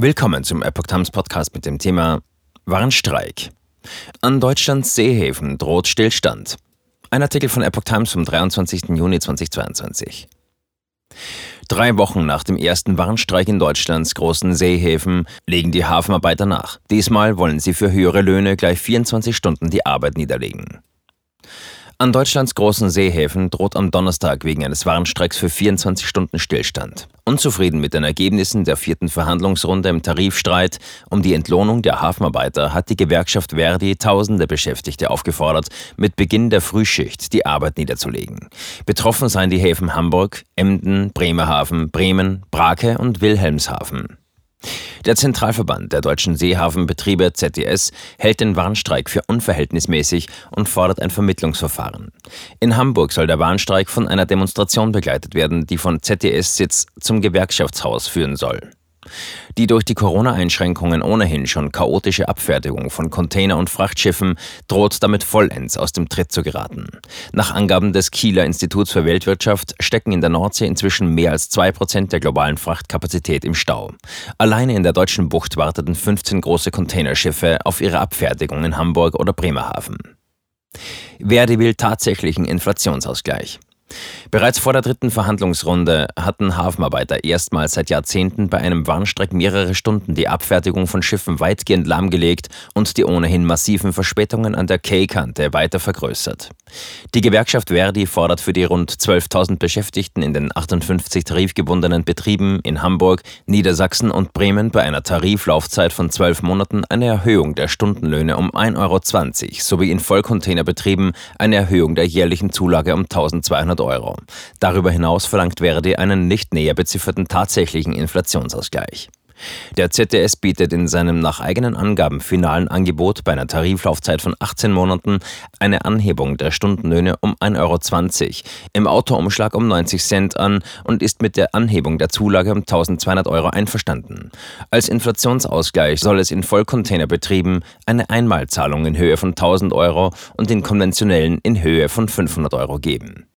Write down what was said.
Willkommen zum Epoch Times Podcast mit dem Thema Warnstreik. An Deutschlands Seehäfen droht Stillstand. Ein Artikel von Epoch Times vom 23. Juni 2022. Drei Wochen nach dem ersten Warnstreik in Deutschlands großen Seehäfen legen die Hafenarbeiter nach. Diesmal wollen sie für höhere Löhne gleich 24 Stunden die Arbeit niederlegen. An Deutschlands großen Seehäfen droht am Donnerstag wegen eines Warnstreiks für 24 Stunden Stillstand. Unzufrieden mit den Ergebnissen der vierten Verhandlungsrunde im Tarifstreit um die Entlohnung der Hafenarbeiter hat die Gewerkschaft Verdi tausende Beschäftigte aufgefordert, mit Beginn der Frühschicht die Arbeit niederzulegen. Betroffen seien die Häfen Hamburg, Emden, Bremerhaven, Bremen, Brake und Wilhelmshaven. Der Zentralverband der deutschen Seehafenbetriebe ZDS hält den Warnstreik für unverhältnismäßig und fordert ein Vermittlungsverfahren. In Hamburg soll der Warnstreik von einer Demonstration begleitet werden, die von ZDS-Sitz zum Gewerkschaftshaus führen soll. Die durch die Corona-Einschränkungen ohnehin schon chaotische Abfertigung von Container- und Frachtschiffen droht damit vollends aus dem Tritt zu geraten. Nach Angaben des Kieler Instituts für Weltwirtschaft stecken in der Nordsee inzwischen mehr als zwei Prozent der globalen Frachtkapazität im Stau. Alleine in der deutschen Bucht warteten 15 große Containerschiffe auf ihre Abfertigung in Hamburg oder Bremerhaven. Verdi will tatsächlichen Inflationsausgleich. Bereits vor der dritten Verhandlungsrunde hatten Hafenarbeiter erstmals seit Jahrzehnten bei einem Warnstreik mehrere Stunden die Abfertigung von Schiffen weitgehend lahmgelegt und die ohnehin massiven Verspätungen an der K-Kante weiter vergrößert. Die Gewerkschaft Verdi fordert für die rund 12.000 Beschäftigten in den 58 tarifgebundenen Betrieben in Hamburg, Niedersachsen und Bremen bei einer Tariflaufzeit von zwölf Monaten eine Erhöhung der Stundenlöhne um 1,20 Euro sowie in Vollcontainerbetrieben eine Erhöhung der jährlichen Zulage um 1200 100 Euro. Darüber hinaus verlangt Verdi einen nicht näher bezifferten tatsächlichen Inflationsausgleich. Der ZDS bietet in seinem nach eigenen Angaben finalen Angebot bei einer Tariflaufzeit von 18 Monaten eine Anhebung der Stundenlöhne um 1,20 Euro, im Autoumschlag um 90 Cent an und ist mit der Anhebung der Zulage um 1200 Euro einverstanden. Als Inflationsausgleich soll es in Vollcontainerbetrieben eine Einmalzahlung in Höhe von 1000 Euro und in konventionellen in Höhe von 500 Euro geben.